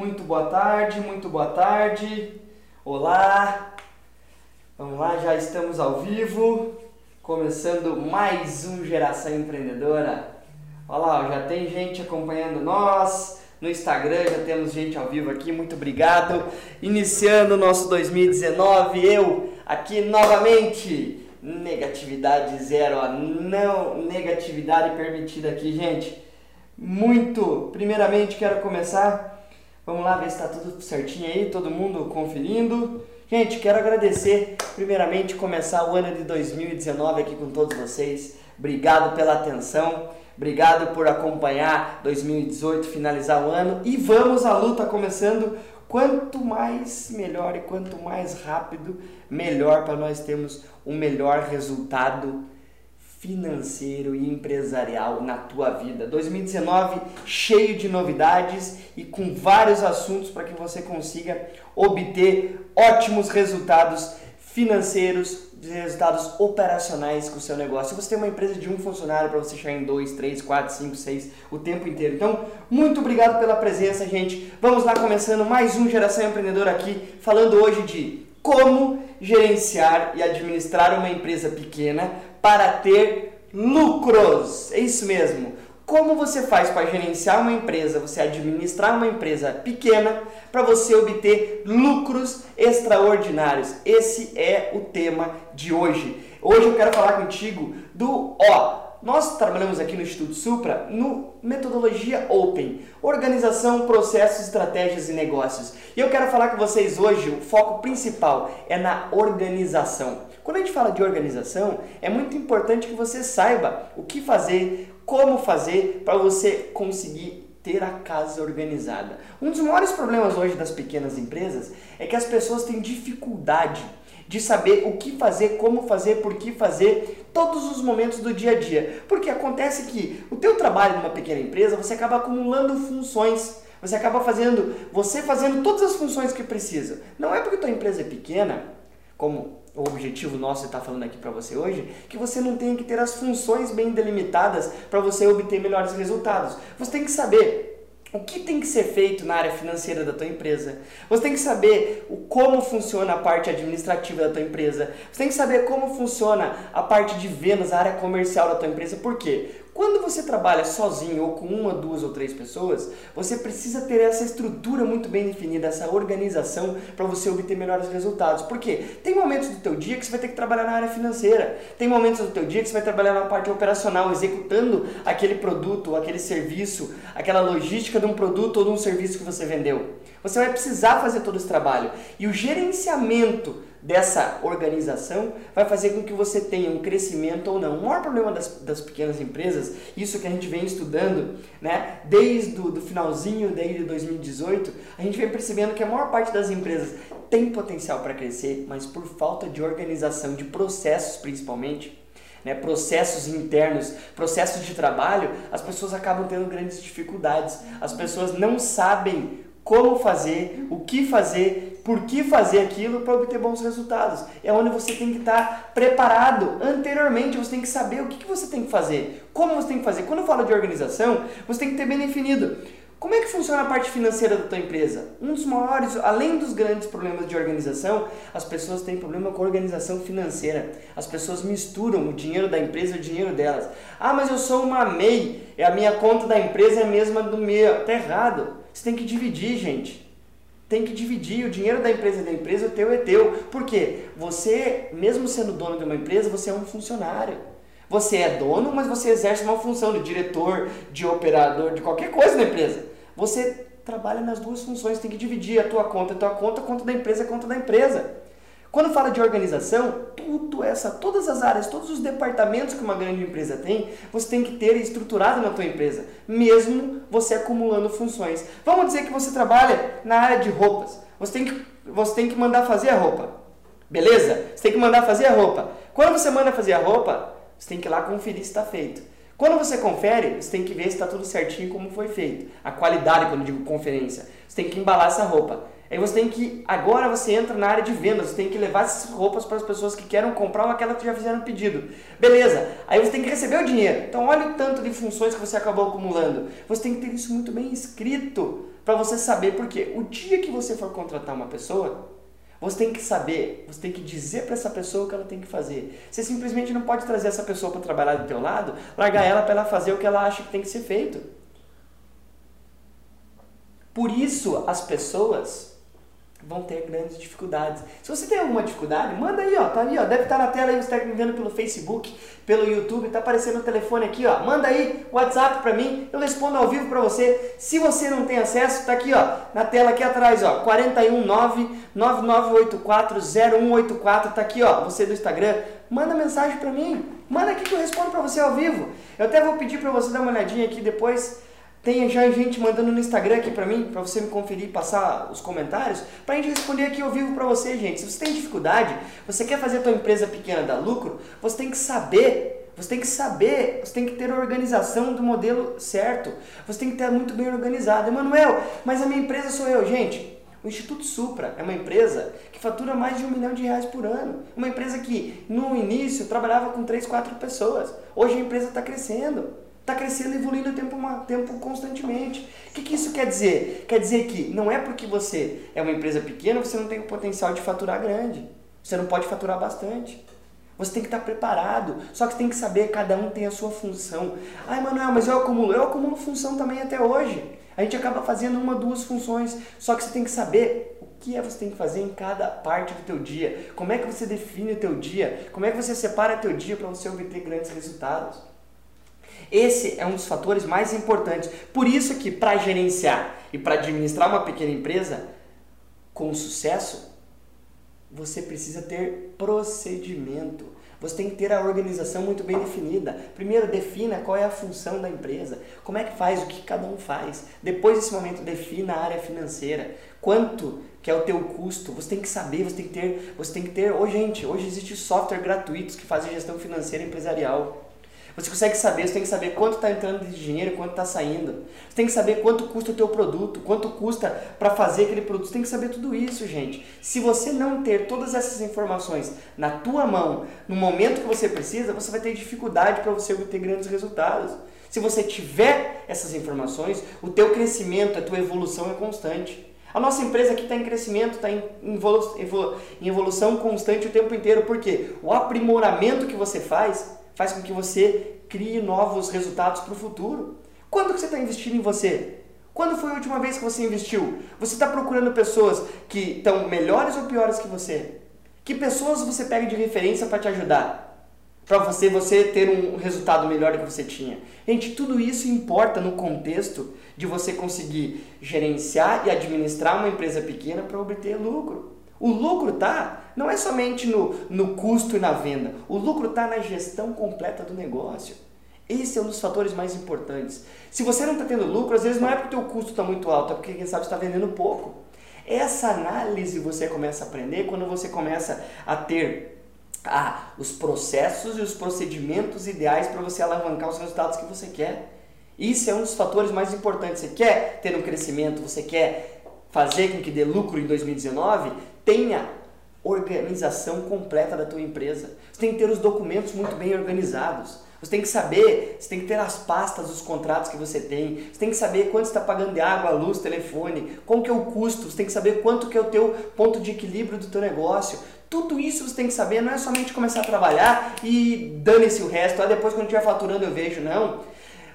Muito boa tarde, muito boa tarde. Olá. Vamos lá, já estamos ao vivo, começando mais um Geração Empreendedora. Olha lá, já tem gente acompanhando nós. No Instagram já temos gente ao vivo aqui, muito obrigado. Iniciando o nosso 2019, eu aqui novamente. Negatividade zero, não negatividade permitida aqui, gente. Muito, primeiramente quero começar Vamos lá ver se está tudo certinho aí, todo mundo conferindo. Gente, quero agradecer, primeiramente, começar o ano de 2019 aqui com todos vocês. Obrigado pela atenção, obrigado por acompanhar 2018, finalizar o ano. E vamos à luta começando. Quanto mais melhor e quanto mais rápido, melhor para nós termos um melhor resultado financeiro e empresarial na tua vida. 2019 cheio de novidades e com vários assuntos para que você consiga obter ótimos resultados financeiros, resultados operacionais com o seu negócio. Se você tem uma empresa de um funcionário para você chegar em dois, três, quatro, cinco, seis, o tempo inteiro. Então, muito obrigado pela presença, gente. Vamos lá começando mais um Geração Empreendedora aqui, falando hoje de como gerenciar e administrar uma empresa pequena para ter lucros. É isso mesmo. Como você faz para gerenciar uma empresa, você administrar uma empresa pequena para você obter lucros extraordinários? Esse é o tema de hoje. Hoje eu quero falar contigo do ó, nós trabalhamos aqui no Instituto Supra no metodologia Open, organização, processos, estratégias e negócios. E eu quero falar com vocês hoje, o foco principal é na organização. Quando a gente fala de organização, é muito importante que você saiba o que fazer, como fazer para você conseguir ter a casa organizada. Um dos maiores problemas hoje das pequenas empresas é que as pessoas têm dificuldade de saber o que fazer, como fazer, por que fazer, todos os momentos do dia a dia. Porque acontece que o teu trabalho numa pequena empresa, você acaba acumulando funções. Você acaba fazendo, você fazendo todas as funções que precisa. Não é porque tua empresa é pequena, como o objetivo nosso está falando aqui para você hoje, que você não tem que ter as funções bem delimitadas para você obter melhores resultados. Você tem que saber o que tem que ser feito na área financeira da tua empresa. Você tem que saber o, como funciona a parte administrativa da tua empresa. Você tem que saber como funciona a parte de vendas, a área comercial da tua empresa. Por quê? Quando você trabalha sozinho ou com uma, duas ou três pessoas, você precisa ter essa estrutura muito bem definida, essa organização para você obter melhores resultados. Por quê? Tem momentos do teu dia que você vai ter que trabalhar na área financeira, tem momentos do teu dia que você vai trabalhar na parte operacional, executando aquele produto, aquele serviço, aquela logística de um produto ou de um serviço que você vendeu. Você vai precisar fazer todo esse trabalho. E o gerenciamento dessa organização vai fazer com que você tenha um crescimento ou não. O maior problema das, das pequenas empresas, isso que a gente vem estudando, né, desde o finalzinho desde 2018, a gente vem percebendo que a maior parte das empresas tem potencial para crescer, mas por falta de organização, de processos principalmente, né, processos internos, processos de trabalho, as pessoas acabam tendo grandes dificuldades. As pessoas não sabem como fazer, o que fazer, por que fazer aquilo para obter bons resultados. É onde você tem que estar preparado anteriormente, você tem que saber o que, você tem que fazer, como você tem que fazer. Quando eu falo de organização, você tem que ter bem definido. Como é que funciona a parte financeira da tua empresa? Um dos maiores, além dos grandes problemas de organização, as pessoas têm problema com organização financeira. As pessoas misturam o dinheiro da empresa e o dinheiro delas. Ah, mas eu sou uma MEI, e a minha conta da empresa é a mesma do meu. Tá errado. Você tem que dividir, gente. Tem que dividir. O dinheiro da empresa é da empresa, o teu é teu. Por quê? Você, mesmo sendo dono de uma empresa, você é um funcionário. Você é dono, mas você exerce uma função de diretor, de operador, de qualquer coisa na empresa. Você trabalha nas duas funções, tem que dividir a tua conta, a tua conta, a conta da empresa, a conta da empresa. Quando fala de organização, tudo essa, todas as áreas, todos os departamentos que uma grande empresa tem, você tem que ter estruturado na tua empresa, mesmo você acumulando funções. Vamos dizer que você trabalha na área de roupas. Você tem que, você tem que mandar fazer a roupa. Beleza? Você tem que mandar fazer a roupa. Quando você manda fazer a roupa, você tem que ir lá conferir se está feito. Quando você confere, você tem que ver se está tudo certinho como foi feito. A qualidade, quando eu digo conferência. Você tem que embalar essa roupa. Aí você tem que. Agora você entra na área de vendas, você tem que levar essas roupas para as pessoas que querem comprar ou aquelas que já fizeram pedido. Beleza, aí você tem que receber o dinheiro. Então olha o tanto de funções que você acabou acumulando. Você tem que ter isso muito bem escrito para você saber porque o dia que você for contratar uma pessoa, você tem que saber, você tem que dizer para essa pessoa o que ela tem que fazer. Você simplesmente não pode trazer essa pessoa para trabalhar do teu lado, largar ela para ela fazer o que ela acha que tem que ser feito. Por isso as pessoas vão ter grandes dificuldades. Se você tem alguma dificuldade, manda aí, ó, tá aí, ó, deve estar na tela aí, você está me vendo pelo Facebook, pelo YouTube, tá aparecendo no telefone aqui, ó. Manda aí WhatsApp para mim, eu respondo ao vivo para você. Se você não tem acesso, tá aqui, ó, na tela aqui atrás, ó, 419 9984 0184, tá aqui, ó, você do Instagram, manda mensagem para mim. Manda aqui que eu respondo para você ao vivo. Eu até vou pedir para você dar uma olhadinha aqui depois tem já gente mandando no Instagram aqui pra mim, pra você me conferir e passar os comentários, pra gente responder aqui ao vivo pra você, gente. Se você tem dificuldade, você quer fazer a tua empresa pequena dar lucro, você tem que saber, você tem que saber, você tem que ter a organização do modelo certo. Você tem que ter muito bem organizado. Emanuel, mas a minha empresa sou eu, gente. O Instituto Supra é uma empresa que fatura mais de um milhão de reais por ano. Uma empresa que no início trabalhava com três, quatro pessoas. Hoje a empresa está crescendo. Está crescendo e evoluindo tempo, tempo constantemente. O que, que isso quer dizer? Quer dizer que não é porque você é uma empresa pequena, você não tem o potencial de faturar grande. Você não pode faturar bastante. Você tem que estar preparado. Só que você tem que saber, cada um tem a sua função. Ai, Manuel, mas eu acumulo. Eu acumulo função também até hoje. A gente acaba fazendo uma, duas funções. Só que você tem que saber o que é você tem que fazer em cada parte do teu dia. Como é que você define o teu dia? Como é que você separa teu dia para você obter grandes resultados? Esse é um dos fatores mais importantes. Por isso que para gerenciar e para administrar uma pequena empresa com sucesso, você precisa ter procedimento. Você tem que ter a organização muito bem definida. Primeiro, defina qual é a função da empresa, como é que faz, o que cada um faz. Depois desse momento, defina a área financeira. Quanto que é o teu custo? Você tem que saber, você tem que ter, você tem que ter. Hoje, gente, hoje existe software gratuitos que fazem gestão financeira empresarial. Você consegue saber, você tem que saber quanto está entrando de dinheiro quanto está saindo. Você tem que saber quanto custa o teu produto, quanto custa para fazer aquele produto. Você tem que saber tudo isso, gente. Se você não ter todas essas informações na tua mão, no momento que você precisa, você vai ter dificuldade para você obter grandes resultados. Se você tiver essas informações, o teu crescimento, a tua evolução é constante. A nossa empresa aqui está em crescimento, está em, em evolução constante o tempo inteiro, porque o aprimoramento que você faz faz com que você crie novos resultados para o futuro. Quando que você está investindo em você? Quando foi a última vez que você investiu? Você está procurando pessoas que estão melhores ou piores que você? Que pessoas você pega de referência para te ajudar? Para você, você ter um resultado melhor do que você tinha. Gente, tudo isso importa no contexto de você conseguir gerenciar e administrar uma empresa pequena para obter lucro. O lucro tá não é somente no, no custo e na venda. O lucro está na gestão completa do negócio. Esse é um dos fatores mais importantes. Se você não está tendo lucro, às vezes não é porque o teu custo está muito alto, é porque quem sabe está vendendo pouco. Essa análise você começa a aprender quando você começa a ter ah, os processos e os procedimentos ideais para você alavancar os resultados que você quer. Isso é um dos fatores mais importantes. Você quer ter um crescimento, você quer fazer com que dê lucro em 2019, tenha organização completa da tua empresa. Você tem que ter os documentos muito bem organizados. Você tem que saber, você tem que ter as pastas dos contratos que você tem. Você tem que saber quanto está pagando de água, luz, telefone, qual que é o custo. Você tem que saber quanto que é o teu ponto de equilíbrio do teu negócio. Tudo isso você tem que saber, não é somente começar a trabalhar e dane-se o resto. Ah, depois quando estiver faturando eu vejo, não.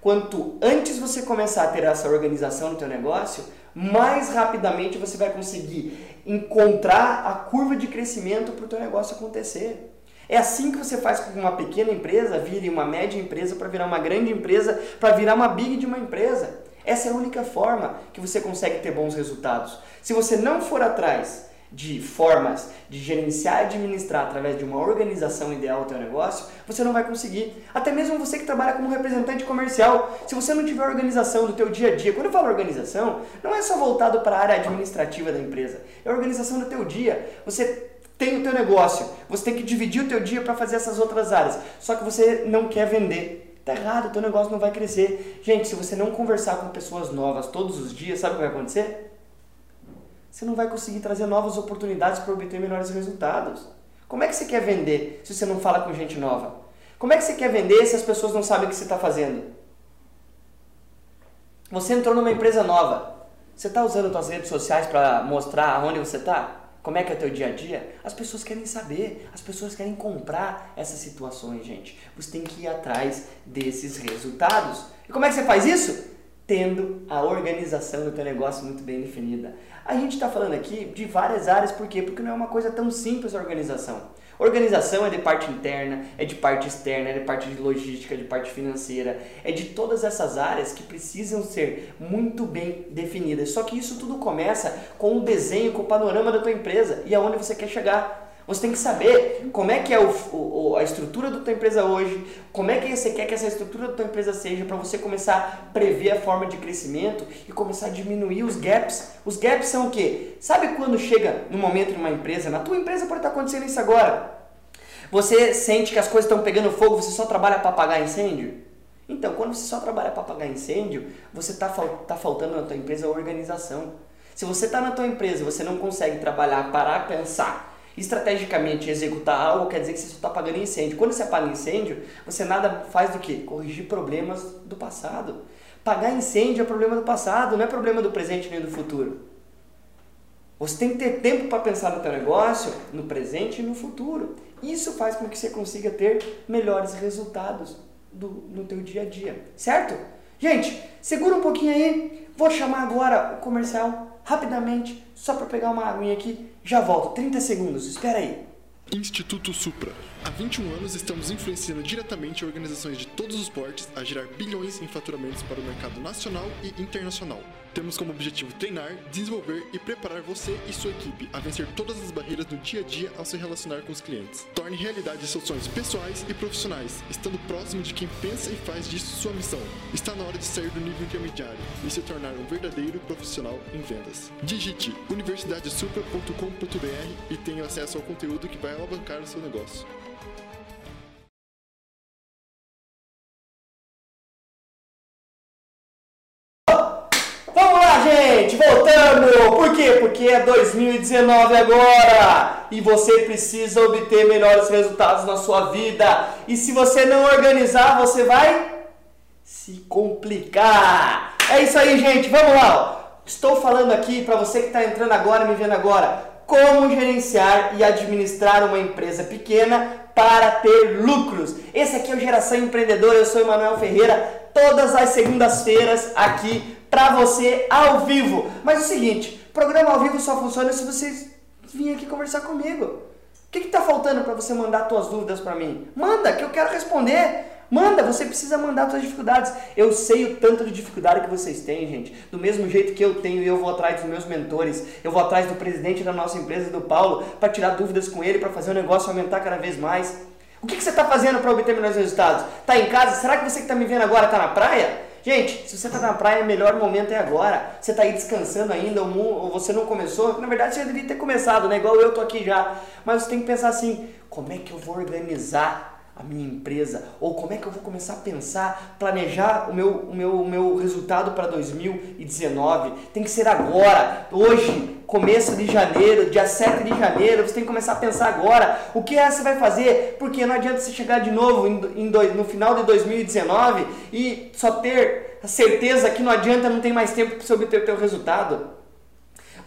Quanto antes você começar a ter essa organização no teu negócio, mais rapidamente você vai conseguir encontrar a curva de crescimento para o teu negócio acontecer. É assim que você faz com que uma pequena empresa vire uma média empresa para virar uma grande empresa, para virar uma big de uma empresa. Essa é a única forma que você consegue ter bons resultados. Se você não for atrás de formas de gerenciar e administrar através de uma organização ideal o teu negócio, você não vai conseguir. Até mesmo você que trabalha como representante comercial, se você não tiver organização do teu dia a dia, quando eu falo organização, não é só voltado para a área administrativa da empresa, é organização do teu dia. Você tem o teu negócio, você tem que dividir o teu dia para fazer essas outras áreas, só que você não quer vender. Tá errado, teu negócio não vai crescer. Gente, se você não conversar com pessoas novas todos os dias, sabe o que vai acontecer? Você não vai conseguir trazer novas oportunidades para obter melhores resultados. Como é que você quer vender se você não fala com gente nova? Como é que você quer vender se as pessoas não sabem o que você está fazendo? Você entrou numa empresa nova. Você está usando suas redes sociais para mostrar onde você está? Como é que é o teu dia a dia? As pessoas querem saber, as pessoas querem comprar essas situações, gente. Você tem que ir atrás desses resultados. E como é que você faz isso? Tendo a organização do teu negócio muito bem definida. A gente está falando aqui de várias áreas, por quê? Porque não é uma coisa tão simples a organização. Organização é de parte interna, é de parte externa, é de parte de logística, é de parte financeira, é de todas essas áreas que precisam ser muito bem definidas. Só que isso tudo começa com um desenho, com o panorama da tua empresa e aonde você quer chegar. Você tem que saber como é que é o, o, a estrutura da tua empresa hoje, como é que você quer que essa estrutura da tua empresa seja para você começar a prever a forma de crescimento e começar a diminuir os gaps. Os gaps são o quê? Sabe quando chega no momento numa empresa, na tua empresa pode estar acontecendo isso agora. Você sente que as coisas estão pegando fogo, você só trabalha para apagar incêndio? Então, quando você só trabalha para apagar incêndio, você está tá faltando na tua empresa organização. Se você está na tua empresa você não consegue trabalhar, parar, pensar estrategicamente executar algo quer dizer que você só está apagando incêndio. Quando você apaga incêndio, você nada faz do que? Corrigir problemas do passado. Pagar incêndio é problema do passado, não é problema do presente nem do futuro. Você tem que ter tempo para pensar no teu negócio, no presente e no futuro. Isso faz com que você consiga ter melhores resultados do, no teu dia a dia, certo? Gente, segura um pouquinho aí. Vou chamar agora o comercial rapidamente, só para pegar uma aguinha aqui. Já volto, 30 segundos, espera aí. Instituto Supra. Há 21 anos estamos influenciando diretamente organizações de todos os portes a gerar bilhões em faturamentos para o mercado nacional e internacional. Temos como objetivo treinar, desenvolver e preparar você e sua equipe a vencer todas as barreiras do dia a dia ao se relacionar com os clientes. Torne realidade seus sonhos pessoais e profissionais, estando próximo de quem pensa e faz disso sua missão. Está na hora de sair do nível intermediário e se tornar um verdadeiro profissional em vendas. Digite universidadesupra.com.br e tenha acesso ao conteúdo que vai alavancar o seu negócio. Voltando! Por quê? Porque é 2019 agora e você precisa obter melhores resultados na sua vida. E se você não organizar, você vai se complicar. É isso aí, gente, vamos lá! Estou falando aqui para você que está entrando agora, me vendo agora, como gerenciar e administrar uma empresa pequena para ter lucros. Esse aqui é o Geração Empreendedora, eu sou Emanuel Ferreira, todas as segundas-feiras aqui para você ao vivo. Mas é o seguinte, programa ao vivo só funciona se vocês virem aqui conversar comigo. O que está faltando para você mandar suas dúvidas para mim? Manda, que eu quero responder. Manda, você precisa mandar suas dificuldades. Eu sei o tanto de dificuldade que vocês têm, gente. Do mesmo jeito que eu tenho, eu vou atrás dos meus mentores, eu vou atrás do presidente da nossa empresa, do Paulo, para tirar dúvidas com ele, para fazer o negócio aumentar cada vez mais. O que, que você está fazendo para obter melhores resultados? Está em casa? Será que você que está me vendo agora está na praia? Gente, se você está na praia, o melhor momento é agora. Você está aí descansando ainda, ou você não começou. Na verdade, você deveria ter começado, né? Igual eu tô aqui já. Mas você tem que pensar assim: como é que eu vou organizar a minha empresa? Ou como é que eu vou começar a pensar, planejar o meu, o meu, o meu resultado para 2019? Tem que ser agora, hoje, começo de janeiro, dia 7 de janeiro, você tem que começar a pensar agora o que é você vai fazer, porque não adianta você chegar de novo em, em do, no final de 2019 e só ter a certeza que não adianta, não tem mais tempo para você obter o teu resultado.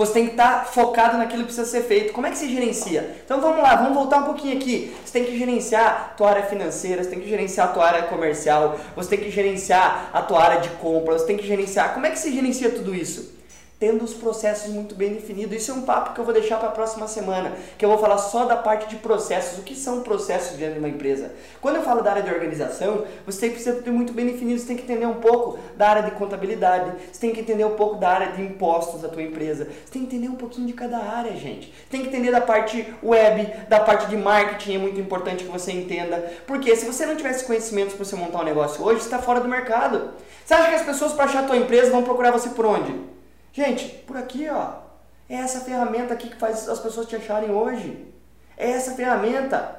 Você tem que estar tá focado naquilo que precisa ser feito. Como é que se gerencia? Então vamos lá, vamos voltar um pouquinho aqui. Você tem que gerenciar a tua área financeira, você tem que gerenciar a tua área comercial, você tem que gerenciar a tua área de compra, você tem que gerenciar. Como é que se gerencia tudo isso? Tendo os processos muito bem definidos. Isso é um papo que eu vou deixar para a próxima semana, que eu vou falar só da parte de processos, o que são processos dentro de uma empresa. Quando eu falo da área de organização, você que ser muito bem definido, você tem que entender um pouco da área de contabilidade, você tem que entender um pouco da área de impostos da tua empresa, você tem que entender um pouquinho de cada área, gente. Você tem que entender da parte web, da parte de marketing, é muito importante que você entenda, porque se você não tivesse conhecimentos para você montar um negócio hoje, você está fora do mercado. Você acha que as pessoas para achar a tua empresa vão procurar você por onde? Gente, por aqui, ó. É essa ferramenta aqui que faz as pessoas te acharem hoje. É essa ferramenta.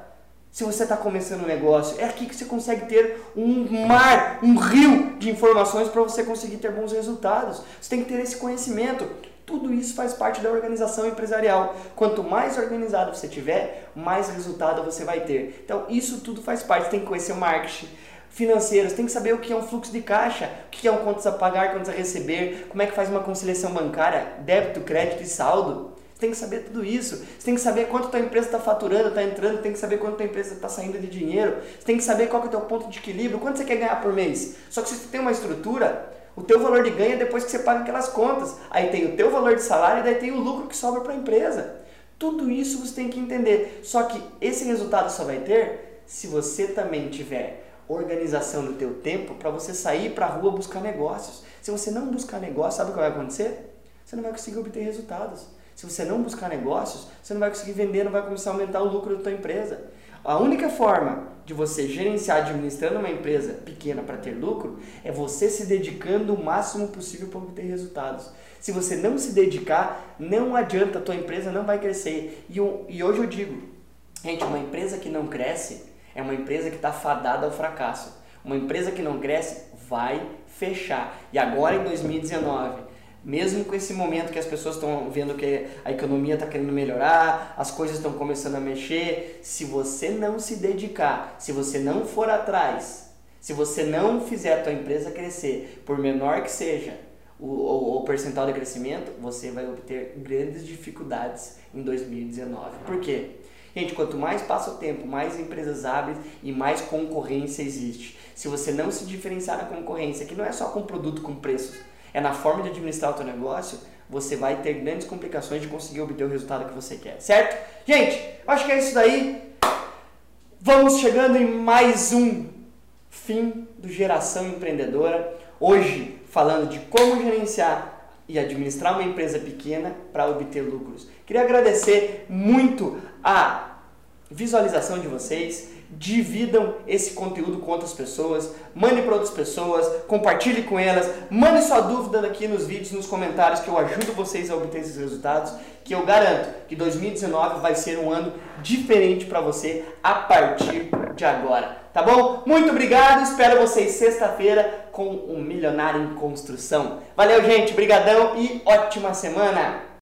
Se você está começando um negócio, é aqui que você consegue ter um mar, um rio de informações para você conseguir ter bons resultados. Você tem que ter esse conhecimento. Tudo isso faz parte da organização empresarial. Quanto mais organizado você tiver, mais resultado você vai ter. Então, isso tudo faz parte. Você tem que conhecer o marketing, financeiros, tem que saber o que é um fluxo de caixa, o que é um contas a pagar, contas a receber, como é que faz uma conciliação bancária, débito, crédito e saldo. Você tem que saber tudo isso. Você tem que saber quanto a empresa está faturando, está entrando, tem que saber quanto a empresa está saindo de dinheiro. Você tem que saber qual é o teu ponto de equilíbrio, quanto você quer ganhar por mês. Só que se você tem uma estrutura, o teu valor de ganho é depois que você paga aquelas contas. Aí tem o teu valor de salário e daí tem o lucro que sobra para a empresa. Tudo isso você tem que entender. Só que esse resultado só vai ter se você também tiver organização do teu tempo para você sair para a rua buscar negócios. Se você não buscar negócios, sabe o que vai acontecer? Você não vai conseguir obter resultados. Se você não buscar negócios, você não vai conseguir vender, não vai começar a aumentar o lucro da tua empresa. A única forma de você gerenciar administrando uma empresa pequena para ter lucro é você se dedicando o máximo possível para obter resultados. Se você não se dedicar, não adianta, a tua empresa não vai crescer. E, e hoje eu digo, gente, uma empresa que não cresce, é uma empresa que está fadada ao fracasso. Uma empresa que não cresce vai fechar. E agora em 2019, mesmo com esse momento que as pessoas estão vendo que a economia está querendo melhorar, as coisas estão começando a mexer, se você não se dedicar, se você não for atrás, se você não fizer a tua empresa crescer, por menor que seja o, o, o percentual de crescimento, você vai obter grandes dificuldades em 2019. Por quê? Gente, quanto mais passa o tempo, mais empresas abrem e mais concorrência existe. Se você não se diferenciar na concorrência, que não é só com produto com preços, é na forma de administrar o teu negócio, você vai ter grandes complicações de conseguir obter o resultado que você quer, certo? Gente, acho que é isso daí. Vamos chegando em mais um fim do Geração Empreendedora. Hoje, falando de como gerenciar e administrar uma empresa pequena para obter lucros. Queria agradecer muito a visualização de vocês. Dividam esse conteúdo com outras pessoas, mande para outras pessoas, compartilhe com elas, mande sua dúvida aqui nos vídeos, nos comentários, que eu ajudo vocês a obter esses resultados. Que eu garanto que 2019 vai ser um ano diferente para você a partir de agora. Tá bom? Muito obrigado, espero vocês sexta-feira com um milionário em construção. Valeu, gente, brigadão e ótima semana!